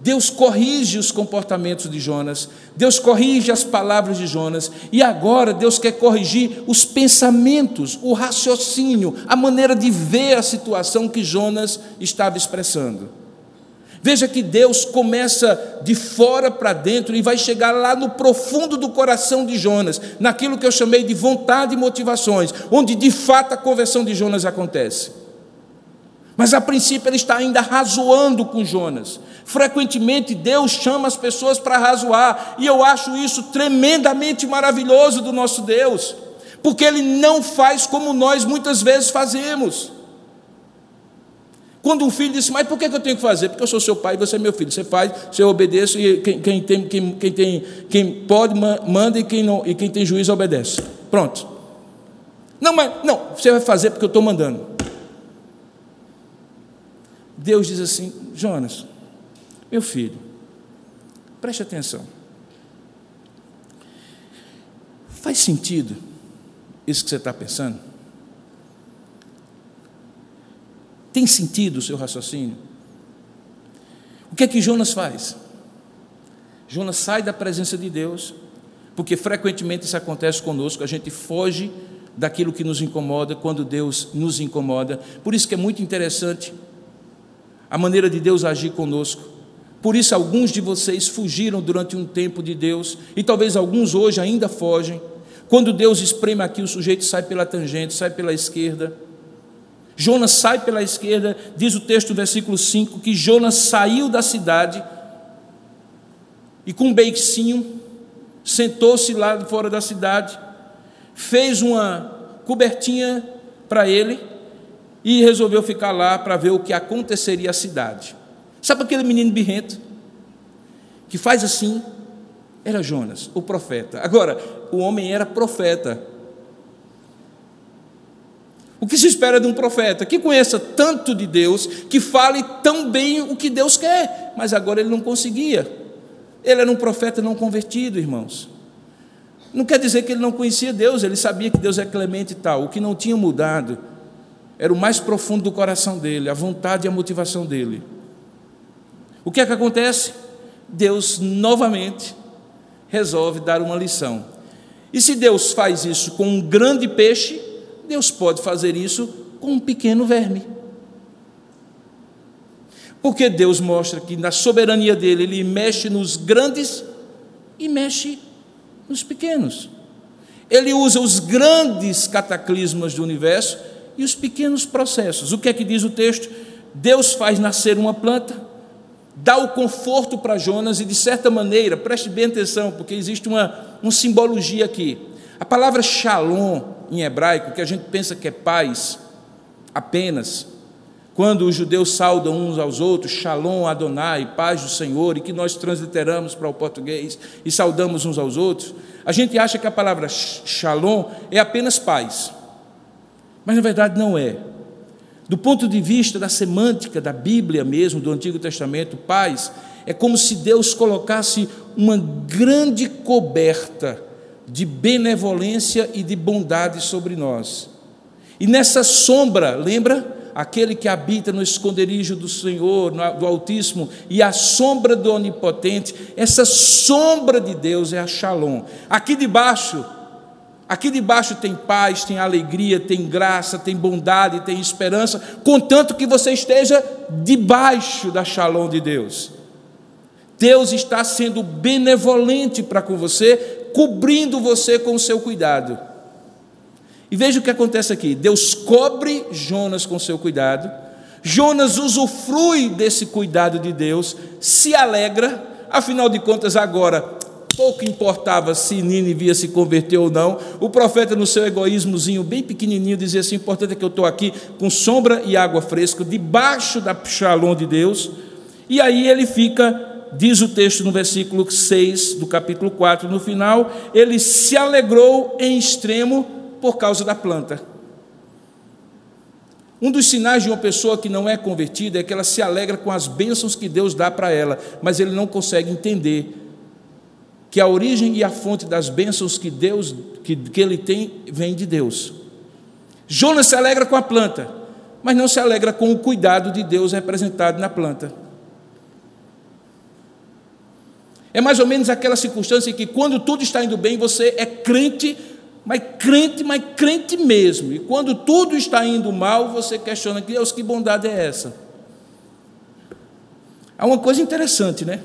Deus corrige os comportamentos de Jonas, Deus corrige as palavras de Jonas, e agora Deus quer corrigir os pensamentos, o raciocínio, a maneira de ver a situação que Jonas estava expressando. Veja que Deus começa de fora para dentro e vai chegar lá no profundo do coração de Jonas, naquilo que eu chamei de vontade e motivações, onde de fato a conversão de Jonas acontece. Mas a princípio ele está ainda razoando com Jonas. Frequentemente Deus chama as pessoas para razoar, e eu acho isso tremendamente maravilhoso do nosso Deus, porque ele não faz como nós muitas vezes fazemos. Quando um filho diz, mas por que eu tenho que fazer? Porque eu sou seu pai e você é meu filho. Você faz, você obedece e quem, quem, tem, quem, quem, tem, quem pode manda e quem, não, e quem tem juízo obedece. Pronto. Não, mas não, você vai fazer porque eu estou mandando. Deus diz assim: Jonas, meu filho, preste atenção. Faz sentido isso que você está pensando? Tem sentido o seu raciocínio? O que é que Jonas faz? Jonas sai da presença de Deus, porque frequentemente isso acontece conosco, a gente foge daquilo que nos incomoda quando Deus nos incomoda. Por isso que é muito interessante a maneira de Deus agir conosco. Por isso, alguns de vocês fugiram durante um tempo de Deus, e talvez alguns hoje ainda fogem. Quando Deus espreme aqui, o sujeito sai pela tangente, sai pela esquerda. Jonas sai pela esquerda, diz o texto, versículo 5, que Jonas saiu da cidade e com um beicinho sentou-se lá fora da cidade, fez uma cobertinha para ele e resolveu ficar lá para ver o que aconteceria à cidade. Sabe aquele menino birrento que faz assim? Era Jonas, o profeta. Agora, o homem era profeta. O que se espera de um profeta? Que conheça tanto de Deus, que fale tão bem o que Deus quer, mas agora ele não conseguia. Ele era um profeta não convertido, irmãos. Não quer dizer que ele não conhecia Deus, ele sabia que Deus é clemente e tal. O que não tinha mudado era o mais profundo do coração dele, a vontade e a motivação dele. O que é que acontece? Deus novamente resolve dar uma lição. E se Deus faz isso com um grande peixe, Deus pode fazer isso com um pequeno verme. Porque Deus mostra que na soberania dele, ele mexe nos grandes e mexe nos pequenos. Ele usa os grandes cataclismas do universo e os pequenos processos. O que é que diz o texto? Deus faz nascer uma planta, dá o conforto para Jonas e, de certa maneira, preste bem atenção, porque existe uma, uma simbologia aqui. A palavra shalom em hebraico, que a gente pensa que é paz apenas, quando os judeus saudam uns aos outros, Shalom Adonai, paz do Senhor, e que nós transliteramos para o português e saudamos uns aos outros, a gente acha que a palavra Shalom é apenas paz. Mas na verdade não é. Do ponto de vista da semântica da Bíblia mesmo, do Antigo Testamento, paz é como se Deus colocasse uma grande coberta de benevolência e de bondade sobre nós. E nessa sombra, lembra? aquele que habita no esconderijo do Senhor, do Altíssimo, e a sombra do Onipotente, essa sombra de Deus é a Shalom. Aqui debaixo, aqui debaixo tem paz, tem alegria, tem graça, tem bondade, tem esperança, contanto que você esteja debaixo da Shalom de Deus. Deus está sendo benevolente para com você, cobrindo você com o seu cuidado. E veja o que acontece aqui: Deus cobre Jonas com seu cuidado, Jonas usufrui desse cuidado de Deus, se alegra, afinal de contas, agora pouco importava se Nínive se converter ou não, o profeta, no seu egoísmozinho bem pequenininho, dizia assim: o importante é que eu estou aqui com sombra e água fresca, debaixo da shalom de Deus, e aí ele fica. Diz o texto no versículo 6 do capítulo 4, no final, ele se alegrou em extremo por causa da planta. Um dos sinais de uma pessoa que não é convertida é que ela se alegra com as bênçãos que Deus dá para ela, mas ele não consegue entender que a origem e a fonte das bênçãos que Deus que, que ele tem vem de Deus. Jonas se alegra com a planta, mas não se alegra com o cuidado de Deus representado na planta. É mais ou menos aquela circunstância em que quando tudo está indo bem, você é crente mas crente, mas crente mesmo. E quando tudo está indo mal, você questiona, Deus, que bondade é essa? Há uma coisa interessante, né?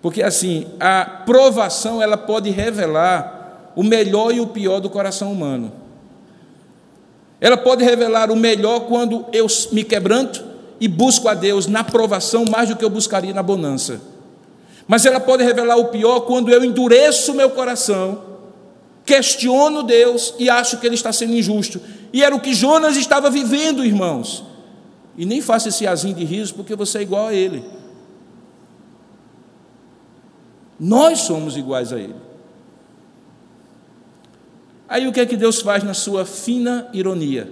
Porque assim, a provação ela pode revelar o melhor e o pior do coração humano. Ela pode revelar o melhor quando eu me quebranto e busco a Deus na provação mais do que eu buscaria na bonança. Mas ela pode revelar o pior quando eu endureço meu coração questiono Deus e acho que ele está sendo injusto. E era o que Jonas estava vivendo, irmãos. E nem faça esse azinho de riso, porque você é igual a ele. Nós somos iguais a ele. Aí o que é que Deus faz na sua fina ironia?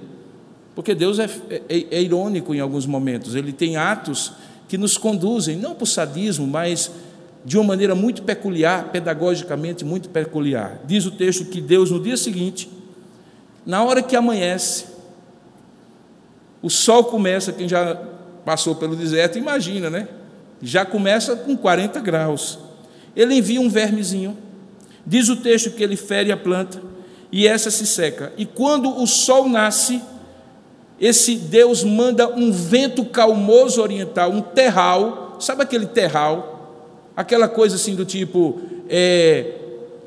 Porque Deus é, é, é irônico em alguns momentos, ele tem atos que nos conduzem, não para o sadismo, mas de uma maneira muito peculiar, pedagogicamente muito peculiar. Diz o texto que Deus, no dia seguinte, na hora que amanhece, o sol começa, quem já passou pelo deserto, imagina, né? Já começa com 40 graus. Ele envia um vermezinho, diz o texto que ele fere a planta e essa se seca. E quando o sol nasce, esse Deus manda um vento calmoso oriental, um terral, sabe aquele terral? Aquela coisa assim do tipo, é,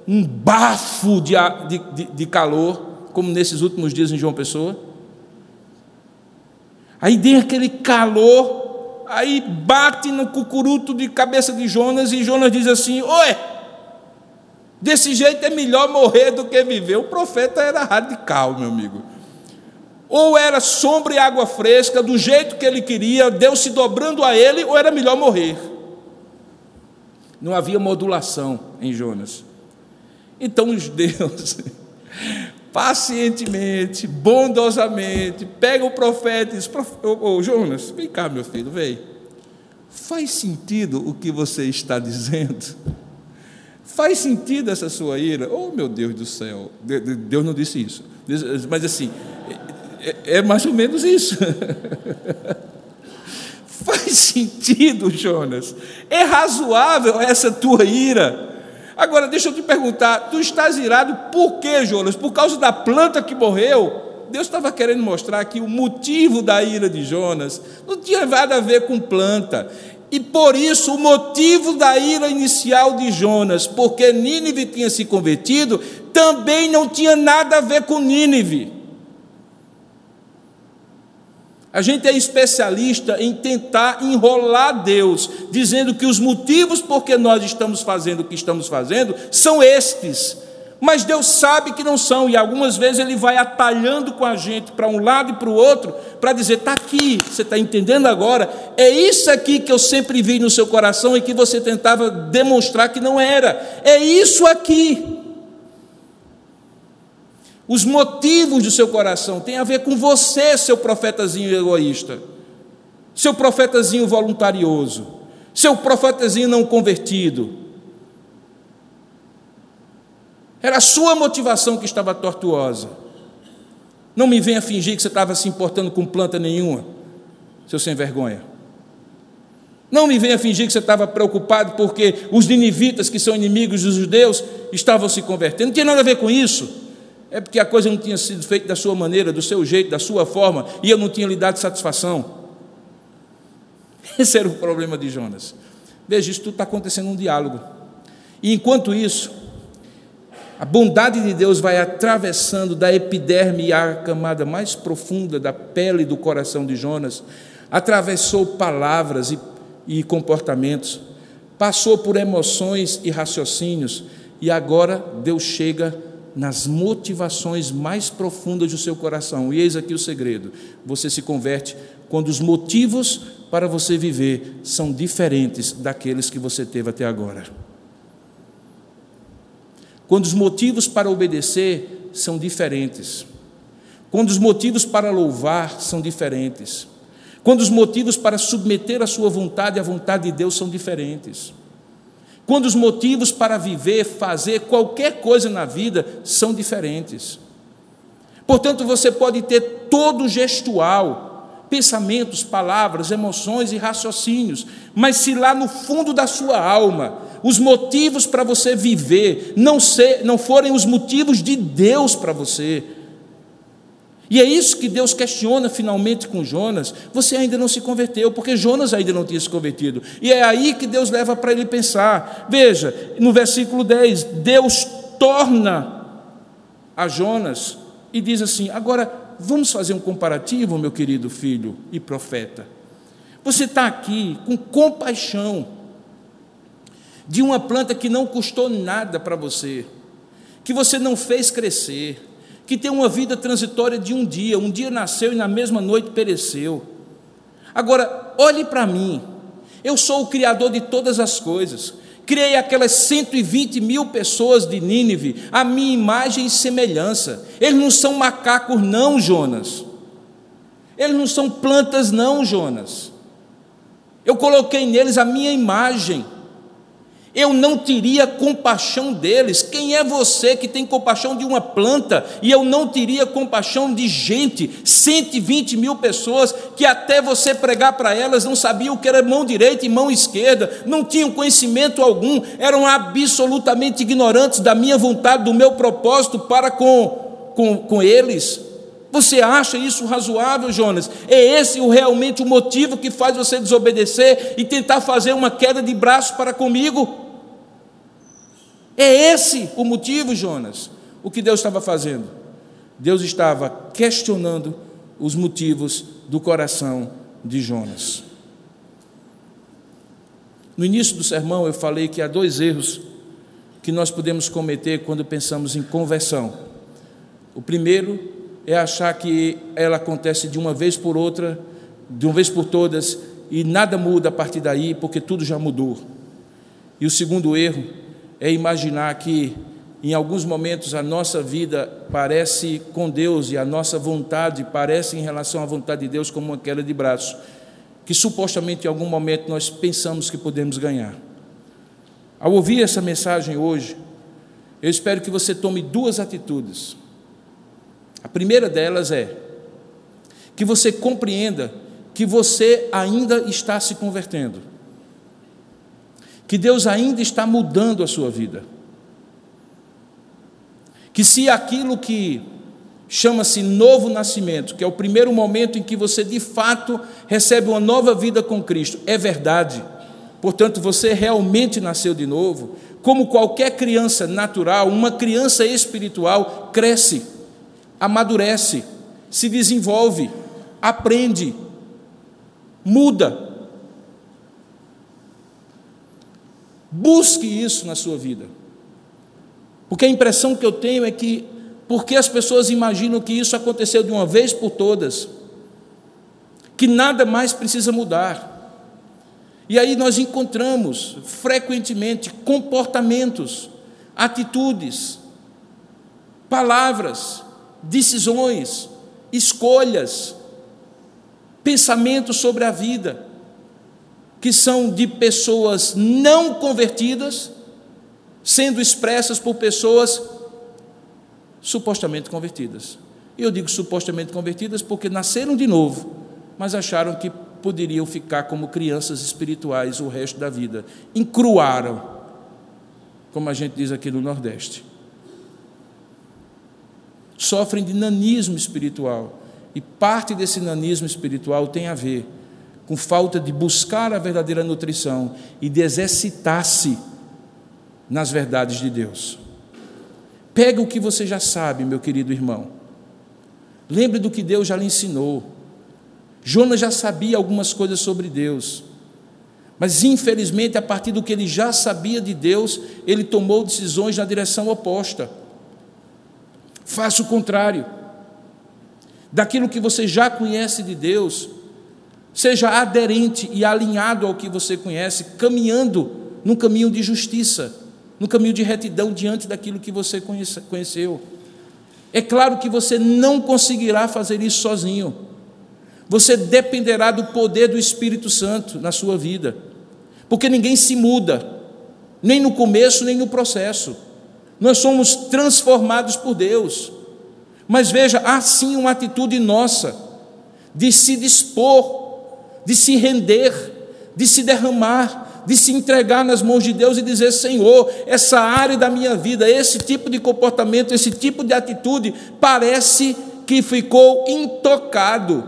um bafo de, de, de calor, como nesses últimos dias em João Pessoa. Aí tem aquele calor, aí bate no cucuruto de cabeça de Jonas e Jonas diz assim: Oi, desse jeito é melhor morrer do que viver. O profeta era radical, meu amigo. Ou era sombra e água fresca, do jeito que ele queria, Deus se dobrando a ele, ou era melhor morrer. Não havia modulação em Jonas. Então os judeus, pacientemente, bondosamente, pegam o profeta e diz, ô, Jonas, vem cá, meu filho, vem. Faz sentido o que você está dizendo? Faz sentido essa sua ira? Oh, meu Deus do céu. Deus não disse isso. Mas assim, é, é mais ou menos isso. Faz sentido, Jonas. É razoável essa tua ira. Agora, deixa eu te perguntar: tu estás irado por quê, Jonas? Por causa da planta que morreu? Deus estava querendo mostrar que o motivo da ira de Jonas não tinha nada a ver com planta. E por isso, o motivo da ira inicial de Jonas, porque Nínive tinha se convertido, também não tinha nada a ver com Nínive. A gente é especialista em tentar enrolar Deus, dizendo que os motivos por que nós estamos fazendo o que estamos fazendo são estes. Mas Deus sabe que não são, e algumas vezes Ele vai atalhando com a gente para um lado e para o outro, para dizer: está aqui, você está entendendo agora? É isso aqui que eu sempre vi no seu coração e que você tentava demonstrar que não era. É isso aqui. Os motivos do seu coração têm a ver com você, seu profetazinho egoísta, seu profetazinho voluntarioso, seu profetazinho não convertido. Era a sua motivação que estava tortuosa. Não me venha fingir que você estava se importando com planta nenhuma, seu sem vergonha. Não me venha fingir que você estava preocupado porque os ninivitas, que são inimigos dos judeus, estavam se convertendo. Não tem nada a ver com isso. É porque a coisa não tinha sido feita da sua maneira, do seu jeito, da sua forma, e eu não tinha lhe dado satisfação. Esse era o problema de Jonas. Veja, isso tudo está acontecendo um diálogo. E enquanto isso, a bondade de Deus vai atravessando da epiderme à camada mais profunda da pele do coração de Jonas, atravessou palavras e, e comportamentos, passou por emoções e raciocínios, e agora Deus chega nas motivações mais profundas do seu coração. E eis aqui o segredo: você se converte quando os motivos para você viver são diferentes daqueles que você teve até agora. Quando os motivos para obedecer são diferentes. Quando os motivos para louvar são diferentes. Quando os motivos para submeter a sua vontade à vontade de Deus são diferentes quando os motivos para viver, fazer qualquer coisa na vida são diferentes. Portanto, você pode ter todo o gestual, pensamentos, palavras, emoções e raciocínios, mas se lá no fundo da sua alma os motivos para você viver não, ser, não forem os motivos de Deus para você, e é isso que Deus questiona finalmente com Jonas. Você ainda não se converteu, porque Jonas ainda não tinha se convertido. E é aí que Deus leva para ele pensar. Veja, no versículo 10, Deus torna a Jonas e diz assim: agora vamos fazer um comparativo, meu querido filho e profeta. Você está aqui com compaixão de uma planta que não custou nada para você, que você não fez crescer que tem uma vida transitória de um dia. Um dia nasceu e na mesma noite pereceu. Agora, olhe para mim. Eu sou o Criador de todas as coisas. Criei aquelas 120 mil pessoas de Nínive, a minha imagem e semelhança. Eles não são macacos, não, Jonas. Eles não são plantas, não, Jonas. Eu coloquei neles a minha imagem eu não teria compaixão deles. Quem é você que tem compaixão de uma planta e eu não teria compaixão de gente, 120 mil pessoas que até você pregar para elas não sabiam o que era mão direita e mão esquerda, não tinham conhecimento algum, eram absolutamente ignorantes da minha vontade, do meu propósito para com, com, com eles. Você acha isso razoável, Jonas? É esse o, realmente o motivo que faz você desobedecer e tentar fazer uma queda de braço para comigo? É esse o motivo, Jonas, o que Deus estava fazendo. Deus estava questionando os motivos do coração de Jonas. No início do sermão eu falei que há dois erros que nós podemos cometer quando pensamos em conversão. O primeiro é achar que ela acontece de uma vez por outra, de uma vez por todas, e nada muda a partir daí, porque tudo já mudou. E o segundo erro é imaginar que em alguns momentos a nossa vida parece com Deus e a nossa vontade parece em relação à vontade de Deus como uma queda de braço que supostamente em algum momento nós pensamos que podemos ganhar. Ao ouvir essa mensagem hoje, eu espero que você tome duas atitudes. A primeira delas é que você compreenda que você ainda está se convertendo, que Deus ainda está mudando a sua vida, que se aquilo que chama-se novo nascimento, que é o primeiro momento em que você de fato recebe uma nova vida com Cristo. É verdade. Portanto, você realmente nasceu de novo. Como qualquer criança natural, uma criança espiritual cresce, amadurece, se desenvolve, aprende, muda. Busque isso na sua vida. Porque a impressão que eu tenho é que porque as pessoas imaginam que isso aconteceu de uma vez por todas, que nada mais precisa mudar. E aí nós encontramos frequentemente comportamentos, atitudes, palavras, decisões, escolhas, pensamentos sobre a vida, que são de pessoas não convertidas, sendo expressas por pessoas supostamente convertidas. E eu digo supostamente convertidas porque nasceram de novo, mas acharam que poderiam ficar como crianças espirituais o resto da vida. Encruaram, como a gente diz aqui no Nordeste. Sofrem de nanismo espiritual. E parte desse nanismo espiritual tem a ver com falta de buscar a verdadeira nutrição e de exercitar-se nas verdades de Deus. Pega o que você já sabe, meu querido irmão. Lembre do que Deus já lhe ensinou. Jonas já sabia algumas coisas sobre Deus. Mas, infelizmente, a partir do que ele já sabia de Deus, ele tomou decisões na direção oposta. Faça o contrário. Daquilo que você já conhece de Deus, seja aderente e alinhado ao que você conhece, caminhando num caminho de justiça no caminho de retidão diante daquilo que você conheceu. É claro que você não conseguirá fazer isso sozinho. Você dependerá do poder do Espírito Santo na sua vida, porque ninguém se muda, nem no começo, nem no processo. Nós somos transformados por Deus. Mas veja, há sim uma atitude nossa de se dispor, de se render, de se derramar, de se entregar nas mãos de Deus e dizer: Senhor, essa área da minha vida, esse tipo de comportamento, esse tipo de atitude, parece que ficou intocado.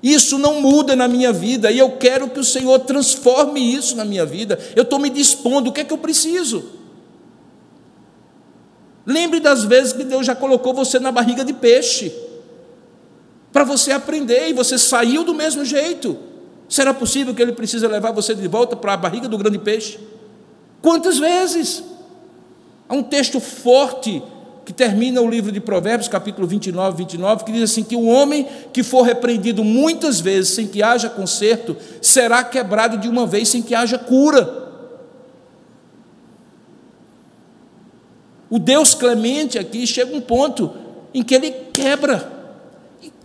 Isso não muda na minha vida e eu quero que o Senhor transforme isso na minha vida. Eu estou me dispondo, o que é que eu preciso? Lembre das vezes que Deus já colocou você na barriga de peixe, para você aprender e você saiu do mesmo jeito. Será possível que ele precisa levar você de volta para a barriga do grande peixe? Quantas vezes? Há um texto forte que termina o livro de Provérbios, capítulo 29, 29, que diz assim: que o homem que for repreendido muitas vezes sem que haja conserto, será quebrado de uma vez sem que haja cura. O Deus clemente aqui chega um ponto em que ele quebra,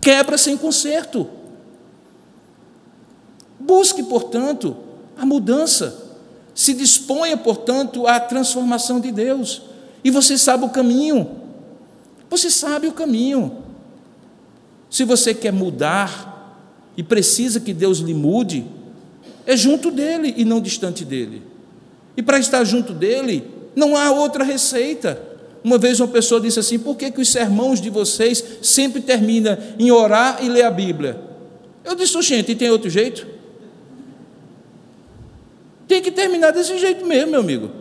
quebra sem conserto. Busque, portanto, a mudança. Se disponha, portanto, à transformação de Deus. E você sabe o caminho. Você sabe o caminho. Se você quer mudar e precisa que Deus lhe mude, é junto dele e não distante dele. E para estar junto dele, não há outra receita. Uma vez uma pessoa disse assim: por que, que os sermões de vocês sempre terminam em orar e ler a Bíblia? Eu disse, gente, e tem outro jeito? Tem que terminar desse jeito mesmo, meu amigo.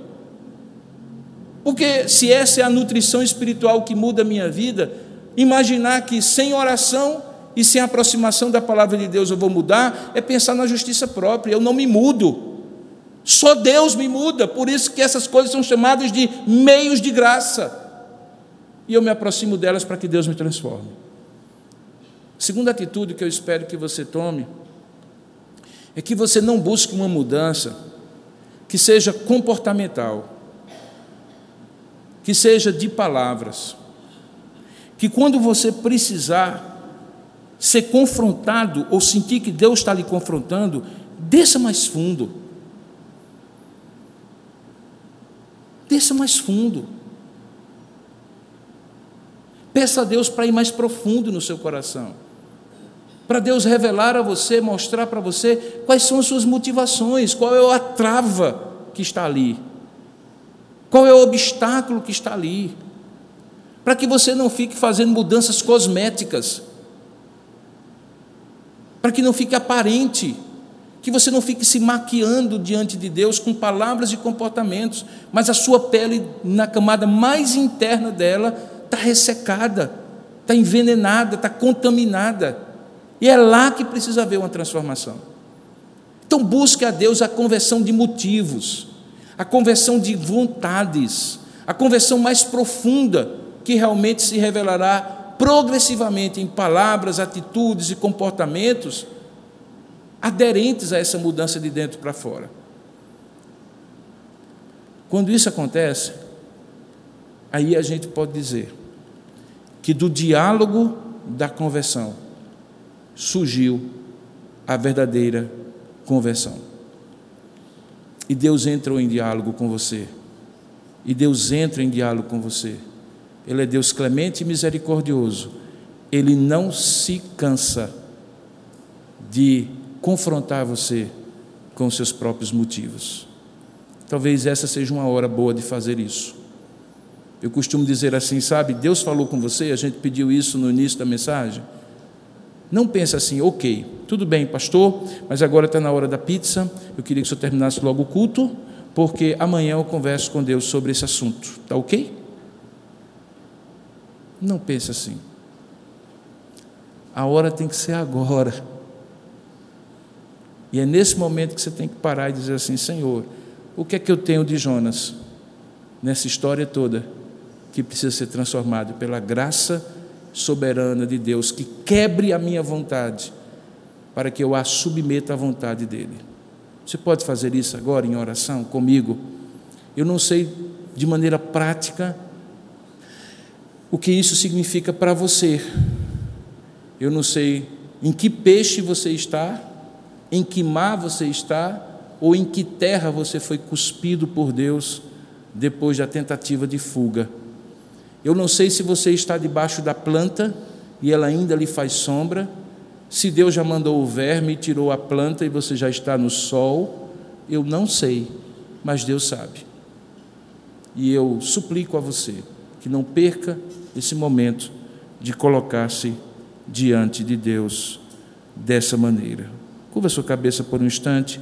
Porque se essa é a nutrição espiritual que muda a minha vida, imaginar que sem oração e sem aproximação da palavra de Deus eu vou mudar, é pensar na justiça própria. Eu não me mudo. Só Deus me muda. Por isso que essas coisas são chamadas de meios de graça. E eu me aproximo delas para que Deus me transforme. Segunda atitude que eu espero que você tome é que você não busque uma mudança que seja comportamental, que seja de palavras, que quando você precisar ser confrontado ou sentir que Deus está lhe confrontando, desça mais fundo. Desça mais fundo. Peça a Deus para ir mais profundo no seu coração. Para Deus revelar a você, mostrar para você quais são as suas motivações, qual é a trava que está ali, qual é o obstáculo que está ali. Para que você não fique fazendo mudanças cosméticas para que não fique aparente, que você não fique se maquiando diante de Deus com palavras e comportamentos, mas a sua pele, na camada mais interna dela, está ressecada, está envenenada, está contaminada, e é lá que precisa haver uma transformação. Então, busque a Deus a conversão de motivos, a conversão de vontades, a conversão mais profunda, que realmente se revelará progressivamente em palavras, atitudes e comportamentos aderentes a essa mudança de dentro para fora. Quando isso acontece, aí a gente pode dizer que do diálogo da conversão surgiu a verdadeira conversão. E Deus entrou em diálogo com você. E Deus entra em diálogo com você. Ele é Deus clemente e misericordioso. Ele não se cansa de confrontar você com seus próprios motivos. Talvez essa seja uma hora boa de fazer isso. Eu costumo dizer assim, sabe? Deus falou com você, a gente pediu isso no início da mensagem. Não pense assim, ok, tudo bem, pastor, mas agora está na hora da pizza. Eu queria que o senhor terminasse logo o culto, porque amanhã eu converso com Deus sobre esse assunto. Está ok? Não pense assim. A hora tem que ser agora. E é nesse momento que você tem que parar e dizer assim: Senhor, o que é que eu tenho de Jonas nessa história toda que precisa ser transformado pela graça soberana de Deus que quebre a minha vontade para que eu a submeta à vontade dele? Você pode fazer isso agora em oração comigo? Eu não sei de maneira prática o que isso significa para você. Eu não sei em que peixe você está, em que mar você está, ou em que terra você foi cuspido por Deus depois da tentativa de fuga. Eu não sei se você está debaixo da planta e ela ainda lhe faz sombra, se Deus já mandou o verme e tirou a planta e você já está no sol, eu não sei, mas Deus sabe. E eu suplico a você que não perca esse momento de colocar-se diante de Deus dessa maneira. Curva sua cabeça por um instante,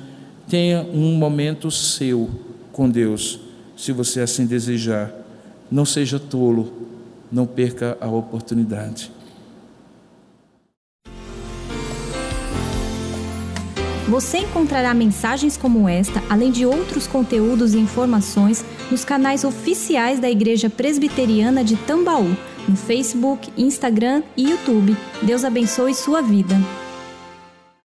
tenha um momento seu com Deus, se você assim desejar. Não seja tolo, não perca a oportunidade.
Você encontrará mensagens como esta, além de outros conteúdos e informações, nos canais oficiais da Igreja Presbiteriana de Tambaú, no Facebook, Instagram e YouTube. Deus abençoe sua vida.